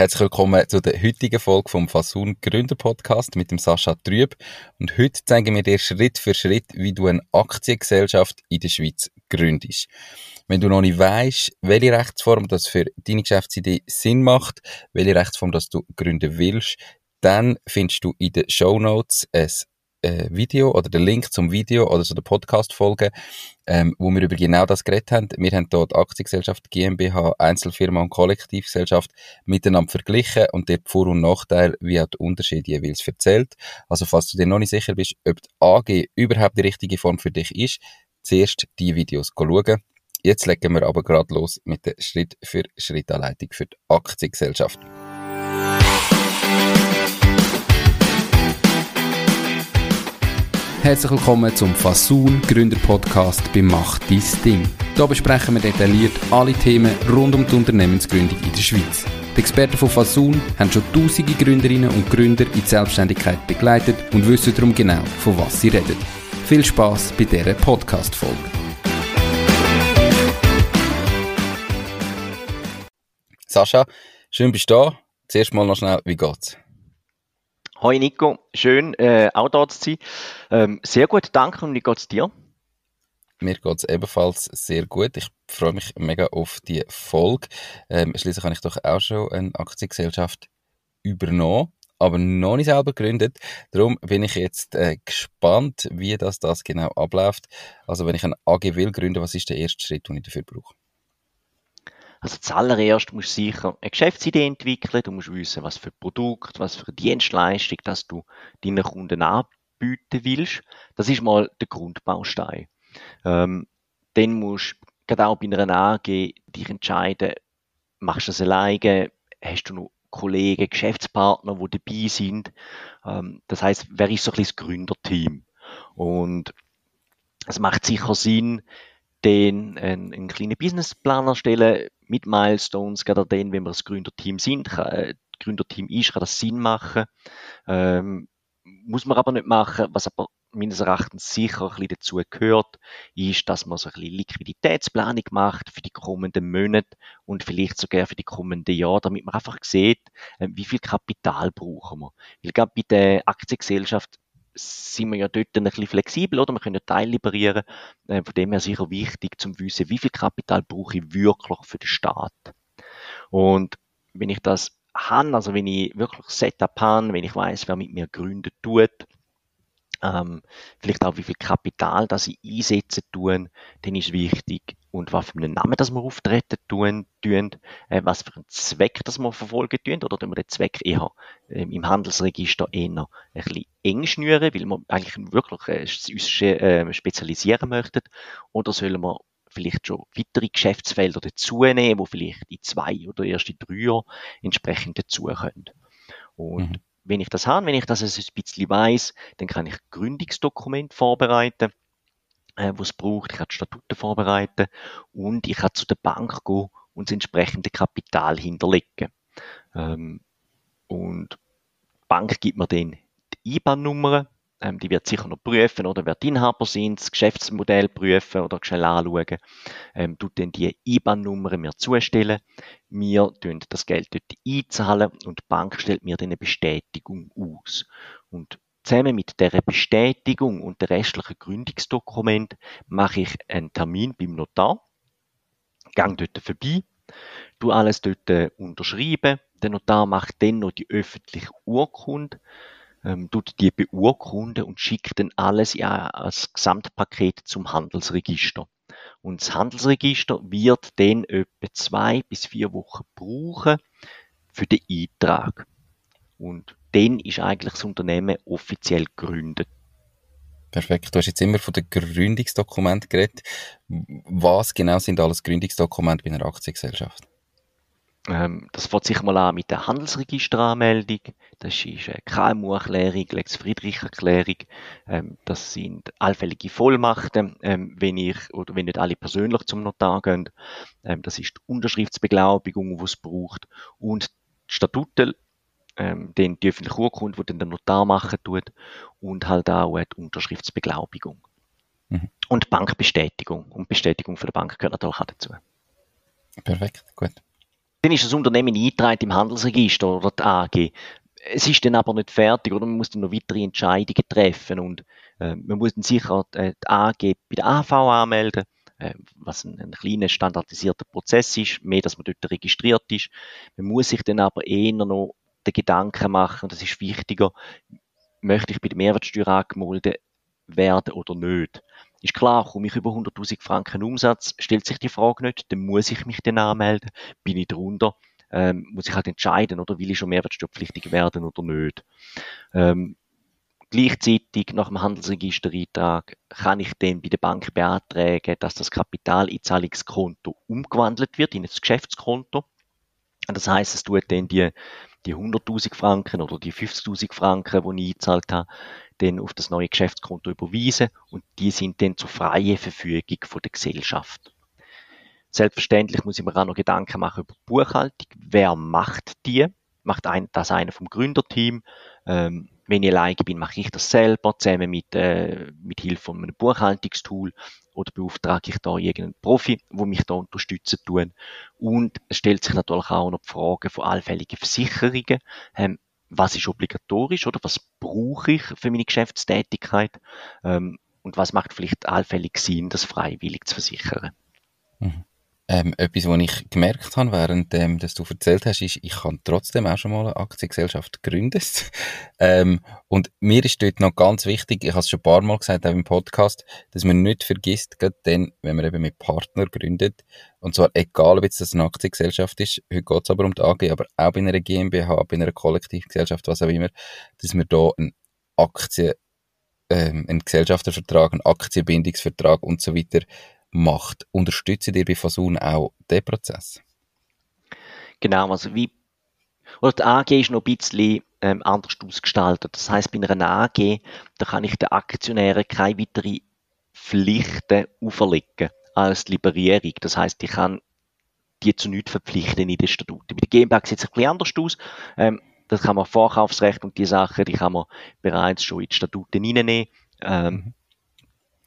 Herzlich willkommen zu der heutigen Folge vom Fasun Gründer Podcast mit dem Sascha Trüb. Und heute zeigen wir dir Schritt für Schritt, wie du eine Aktiengesellschaft in der Schweiz gründest. Wenn du noch nicht weißt, welche Rechtsform das für deine Geschäftsidee Sinn macht, welche Rechtsform das du gründen willst, dann findest du in den Show Notes ein äh, Video oder den Link zum Video oder zu der Podcast-Folge, ähm, wo wir über genau das geredet haben. Wir haben dort Aktiengesellschaft, GmbH, Einzelfirma und Kollektivgesellschaft miteinander verglichen und dort Vor- und Nachteil wie auch die Unterschiede jeweils erzählt. Also falls du dir noch nicht sicher bist, ob die AG überhaupt die richtige Form für dich ist, zuerst die Videos schauen. Jetzt legen wir aber gerade los mit der Schritt-für-Schritt-Anleitung für die Aktiengesellschaft. Herzlich willkommen zum Fasun Gründer Podcast bei Macht dein Ding. Hier besprechen wir detailliert alle Themen rund um die Unternehmensgründung in der Schweiz. Die Experten von Fasun haben schon tausende Gründerinnen und Gründer in die Selbstständigkeit begleitet und wissen darum genau, von was sie reden. Viel Spaß bei dieser Podcast-Folge. Sascha, schön bist du da. Zuerst mal noch schnell, wie geht's? Hoi Nico, schön äh, auch da zu sein. Ähm, sehr gut, danke und wie geht's dir? Mir geht es ebenfalls sehr gut. Ich freue mich mega auf die Folge. Ähm, schließlich habe ich doch auch schon eine Aktiengesellschaft übernommen, aber noch nicht selber gegründet. Darum bin ich jetzt äh, gespannt, wie das, das genau abläuft. Also wenn ich ein AG will gründen, was ist der erste Schritt, den ich dafür brauche? Also zuallererst musst du sicher eine Geschäftsidee entwickeln, du musst wissen, was für Produkt, was für Dienstleistung, dass du deinen Kunden anbieten willst. Das ist mal der Grundbaustein. Ähm, dann musst du gerade auch bei einer AG dich entscheiden, machst du das alleine, hast du noch Kollegen, Geschäftspartner, die dabei sind. Ähm, das heißt, wer ist so ein bisschen das Gründerteam? Und es macht sicher Sinn, den einen, einen kleinen Businessplan erstellen mit Milestones, gerade dann, wenn wir das Gründerteam sind, kann, äh, Gründerteam ist, kann das Sinn machen. Ähm, muss man aber nicht machen, was aber meines Erachtens sicher ein bisschen dazu gehört, ist, dass man so ein bisschen Liquiditätsplanung macht für die kommenden Monate und vielleicht sogar für die kommenden Jahre, damit man einfach sieht, äh, wie viel Kapital brauchen wir. Weil gerade bei der Aktiengesellschaft sind wir ja dort ein bisschen flexibel, oder? Wir können ja Teil liberieren. Äh, von dem her sicher wichtig, zum wissen, wie viel Kapital brauche ich wirklich für den Staat. Und wenn ich das habe, also wenn ich wirklich Setup habe, wenn ich weiß, wer mit mir gründet tut, ähm, vielleicht auch wie viel Kapital das ich einsetzen tun, dann ist wichtig und was für einen Namen das wir auftreten tun, tun äh, was für einen Zweck das wir verfolgen tun oder tun wir den Zweck eher äh, im Handelsregister eher ein bisschen eng schnüren, weil wir eigentlich wirklich äh, uns äh, spezialisieren möchten oder sollen wir vielleicht schon weitere Geschäftsfelder dazu nehmen, wo vielleicht in zwei oder erst in drei Jahren entsprechend dazu können. Und mhm wenn ich das habe, wenn ich das ein bisschen weiß, dann kann ich Gründungsdokument vorbereiten, äh, was braucht. Ich kann die Statuten vorbereiten und ich kann zu der Bank gehen und das entsprechende Kapital hinterlegen. Ähm, und die Bank gibt mir dann die IBAN-Nummer, ähm, die wird sicher noch prüfen, oder wer die Inhaber sind, das Geschäftsmodell prüfen oder schnell anschauen. Ähm, tut dann die IBAN-Nummer mir zustellen. Wir tun das Geld dort einzahlen und die Bank stellt mir dann eine Bestätigung aus. Und zusammen mit der Bestätigung und der restlichen Gründungsdokument mache ich einen Termin beim Notar, gang dort vorbei, tu alles dort äh, unterschreiben. Der Notar macht dann noch die öffentliche Urkunde ähm, tut die beurkunden und schickt dann alles ja als Gesamtpaket zum Handelsregister. Und das Handelsregister wird dann etwa zwei bis vier Wochen brauchen für den Eintrag. Und dann ist eigentlich das Unternehmen offiziell gegründet. Perfekt. Du hast jetzt immer von den Gründungsdokumenten geredet. Was genau sind alles Gründungsdokumente bei einer Aktiengesellschaft? Ähm, das fängt sich mal an mit der Handelsregisteranmeldung. Das ist eine KMU-Erklärung, Lex Friedrich-Erklärung. Ähm, das sind allfällige Vollmachten, ähm, wenn ich oder wenn nicht alle persönlich zum Notar gehen. Ähm, das ist die Unterschriftsbeglaubigung, die es braucht. Und die Statuten, ähm, den die öffentliche Urkunde, die dann der Notar machen tut. Und halt auch die Unterschriftsbeglaubigung. Mhm. Und Bankbestätigung. Und Bestätigung für die Bank gehört natürlich auch dazu. Perfekt, gut. Dann ist das Unternehmen eingetragen im Handelsregister oder die AG. Es ist dann aber nicht fertig, oder? Man muss dann noch weitere Entscheidungen treffen und äh, man muss dann sicher die AG bei der AV anmelden äh, was ein, ein kleiner standardisierter Prozess ist, mehr, dass man dort registriert ist. Man muss sich dann aber eher noch den Gedanken machen, das ist wichtiger, möchte ich bei der Mehrwertsteuer angemeldet werden oder nicht. Ist klar, komme ich über 100.000 Franken Umsatz, stellt sich die Frage nicht, dann muss ich mich dann anmelden, bin ich drunter, ähm, muss ich halt entscheiden, oder will ich schon mehrwertsteuerpflichtig werden oder nicht. Ähm, Gleichzeitig nach dem Handelsregistereintrag kann ich dann bei der Bank beantragen, dass das Kapitaleinzahlungskonto umgewandelt wird in ein Geschäftskonto. Das heißt, es tut dann die, die 100.000 Franken oder die 50.000 Franken, die ich eingezahlt habe, dann auf das neue Geschäftskonto überweisen und die sind dann zur freien Verfügung von der Gesellschaft. Selbstverständlich muss ich mir auch noch Gedanken machen über die Buchhaltung. Wer macht die? Macht ein, das einer vom Gründerteam? Ähm, wenn ich alleine bin, mache ich das selber, zusammen mit, äh, mit Hilfe von einem Buchhaltungstool oder beauftrage ich da irgendeinen Profi, wo mich da unterstützen tun. Und es stellt sich natürlich auch noch die Frage von allfälligen Versicherungen. Ähm, was ist obligatorisch oder was brauche ich für meine Geschäftstätigkeit? Ähm, und was macht vielleicht allfällig Sinn, das freiwillig zu versichern? Mhm. Ähm, etwas, was ich gemerkt habe, während ähm, dass du erzählt hast, ist, ich habe trotzdem auch schon mal eine Aktiengesellschaft gegründet. ähm, und mir ist dort noch ganz wichtig, ich habe es schon ein paar Mal gesagt, auch im Podcast, dass man nicht vergisst, gerade dann, wenn man eben mit Partner gründet, und zwar egal, ob jetzt das eine Aktiengesellschaft ist, heute geht es aber um die AG, aber auch bei einer GmbH, bei einer Kollektivgesellschaft, was auch immer, dass man da einen Aktien, ähm, einen Gesellschaftervertrag, einen Aktienbindungsvertrag und so weiter macht. Unterstützt ihr bei Fasun auch den Prozess? Genau, also wie oder die AG ist noch ein bisschen ähm, anders ausgestaltet. Das heißt, bei einer AG, da kann ich den Aktionären keine weitere Pflichten auferlegen als die Liberierung. Das heißt, ich kann die zu nichts verpflichten in den Statuten. Bei der GmbH sieht es ein bisschen anders aus. Ähm, das kann man Vorkaufsrecht und die Sachen, die kann man bereits schon in die Statuten reinnehmen. Ähm, mhm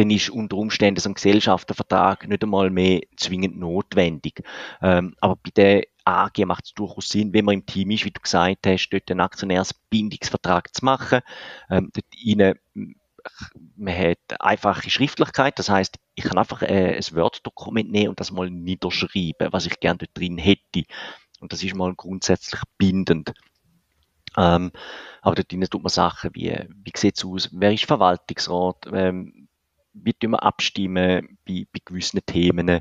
dann ist unter Umständen so ein Gesellschaftervertrag nicht einmal mehr zwingend notwendig. Ähm, aber bei der AG macht es durchaus Sinn, wenn man im Team ist, wie du gesagt hast, dort einen Aktionärsbindungsvertrag zu machen. Ähm, dort rein, man hat einfache Schriftlichkeit, das heißt, ich kann einfach äh, ein Word-Dokument nehmen und das mal niederschreiben, was ich gerne dort drin hätte. Und das ist mal grundsätzlich bindend. Ähm, aber dort drin tut man Sachen wie, wie sieht es aus, wer ist Verwaltungsrat, ähm, wie tun wir abstimmen bei, bei gewissen Themen,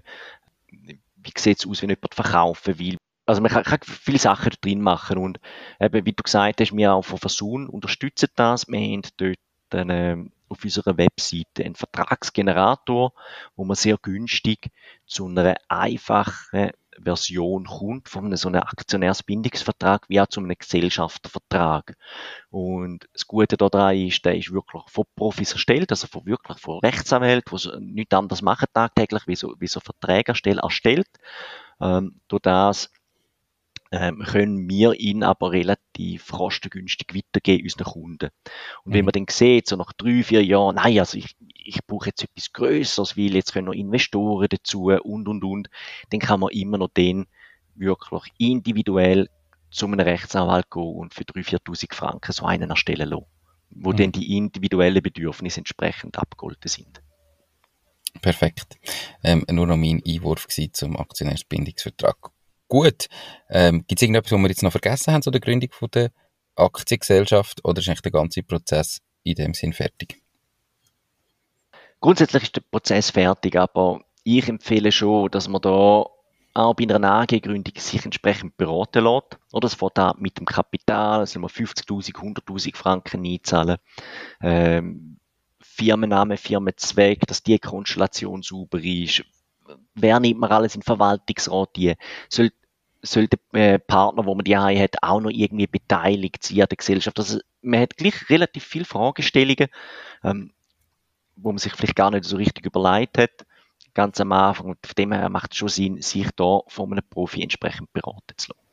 wie sieht es aus, wenn jemand verkaufen will. Also man kann, kann viele Sachen drin machen und eben, wie du gesagt hast, wir auch von Versun unterstützen das. Wir haben dort eine, auf unserer Webseite einen Vertragsgenerator, wo man sehr günstig zu einer einfachen Version kommt von so einem Aktionärsbindungsvertrag wie auch zu einem Gesellschaftervertrag. Und das Gute daran ist, der ist wirklich von Profis erstellt, also von wirklich von Rechtsanwälten, die nichts anderes machen tagtäglich, wie so, wie so Verträge erstellt, erstellt. Ähm, durch das ähm, können wir ihn aber relativ kostengünstig weitergeben unseren Kunden. Und mhm. wenn man dann sieht, so nach drei, vier Jahren, nein, also ich, ich brauche jetzt etwas Größeres, weil jetzt können noch Investoren dazu und, und, und, dann kann man immer noch den wirklich individuell zu einem Rechtsanwalt gehen und für 3.000, 4.000 Franken so einen erstellen lassen, wo mhm. dann die individuellen Bedürfnisse entsprechend abgeholt sind. Perfekt. Ähm, nur noch mein Einwurf zum Aktionärsbindungsvertrag. Gut. Ähm, Gibt es irgendetwas, was wir jetzt noch vergessen haben zu der Gründung von der Aktiengesellschaft oder ist eigentlich der ganze Prozess in dem Sinn fertig? Grundsätzlich ist der Prozess fertig, aber ich empfehle schon, dass man da auch bei einer AG-Gründung sich entsprechend beraten lässt. Oder es fängt an mit dem Kapital, also 50.000, 100.000 Franken einzahlen. Ähm, Firmenname, Firmenzweck, dass die Konstellation sauber ist. Wer nimmt man alles in Verwaltungsrat die? Soll, soll der äh, Partner, wo man die hat, auch noch irgendwie beteiligt sein an der Gesellschaft? Also man hat gleich relativ viele Fragestellungen. Ähm, wo man sich vielleicht gar nicht so richtig überlegt hat, ganz am Anfang. Und von dem her macht es schon Sinn, sich da von einem Profi entsprechend beraten zu lassen.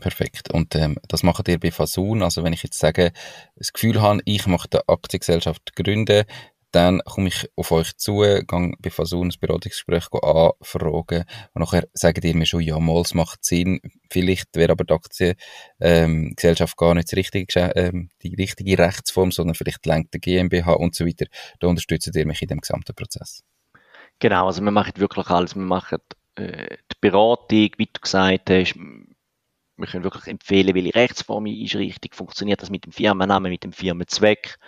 Perfekt. Und ähm, das macht ihr bei Fasun. Also wenn ich jetzt sage, das Gefühl habe, ich möchte eine Aktiengesellschaft gründen, dann komme ich auf euch zu, gehe bei Fasun ein Beratungsgespräch anfragen und nachher sagt ihr mir schon, ja, mal, es macht Sinn, vielleicht wäre aber die Aktiengesellschaft ähm, gar nicht die richtige, ähm, die richtige Rechtsform, sondern vielleicht lenkt der GmbH und so weiter. Da unterstützt ihr mich in dem gesamten Prozess. Genau, also wir machen wirklich alles. Wir machen äh, die Beratung, wie du gesagt hast, wir können wirklich empfehlen, welche Rechtsform ist richtig, funktioniert das mit dem Firmennamen, mit dem Firmenzweck,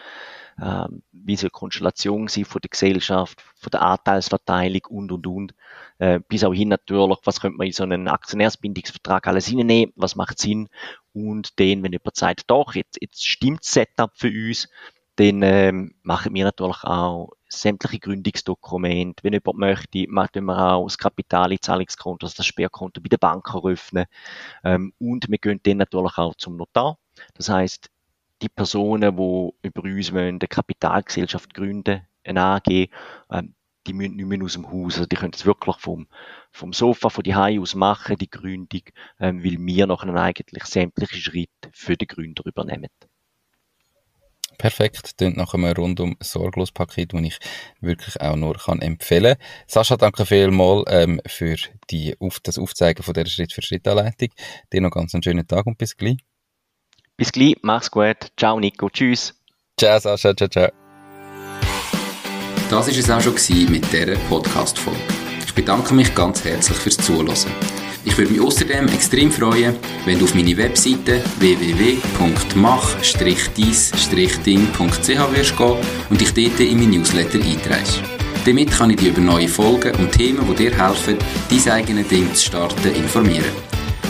ähm, wie soll die Konstellation sein von der Gesellschaft, von der Anteilsverteilung und, und, und. Äh, bis auch hin natürlich, was könnte man in so einen Aktionärsbindungsvertrag alles hineinnehmen, was macht Sinn und den, wenn jemand sagt, doch, jetzt, jetzt stimmt das Setup für uns, dann ähm, machen wir natürlich auch sämtliche Gründungsdokumente. Wenn jemand möchte, machen wir auch das Kapitalzahlungskonto, also das Sperrkonto bei der Bank eröffnen. Ähm, und wir gehen dann natürlich auch zum Notar. Das heißt, die Personen, die über uns wollen, eine Kapitalgesellschaft gründen, eine AG, ähm, die müssen nicht mehr aus dem Haus. Also die können das wirklich vom, vom Sofa, von die Hause aus machen, die Gründung, ähm, weil wir nachher eigentlich sämtliche Schritte für den Gründer übernehmen. Perfekt, klingt nach einem rundum sorglos Paket, das ich wirklich auch nur kann empfehlen. Sascha, danke vielmals ähm, für die, auf, das Aufzeigen von dieser Schritt-für-Schritt-Anleitung. Dir noch ganz einen schönen Tag und bis gleich. Bis gleich, mach's gut. Ciao Nico, tschüss. Ciao Sascha, ciao, ciao. Das war es auch schon mit dieser Podcast-Folge. Ich bedanke mich ganz herzlich fürs Zuhören. Ich würde mich außerdem extrem freuen, wenn du auf meine Webseite www.mach-dies-ding.ch wirst gehen und dich dort in mein Newsletter einträgst. Damit kann ich dich über neue Folgen und Themen, die dir helfen, dein eigenes Ding zu starten, informieren.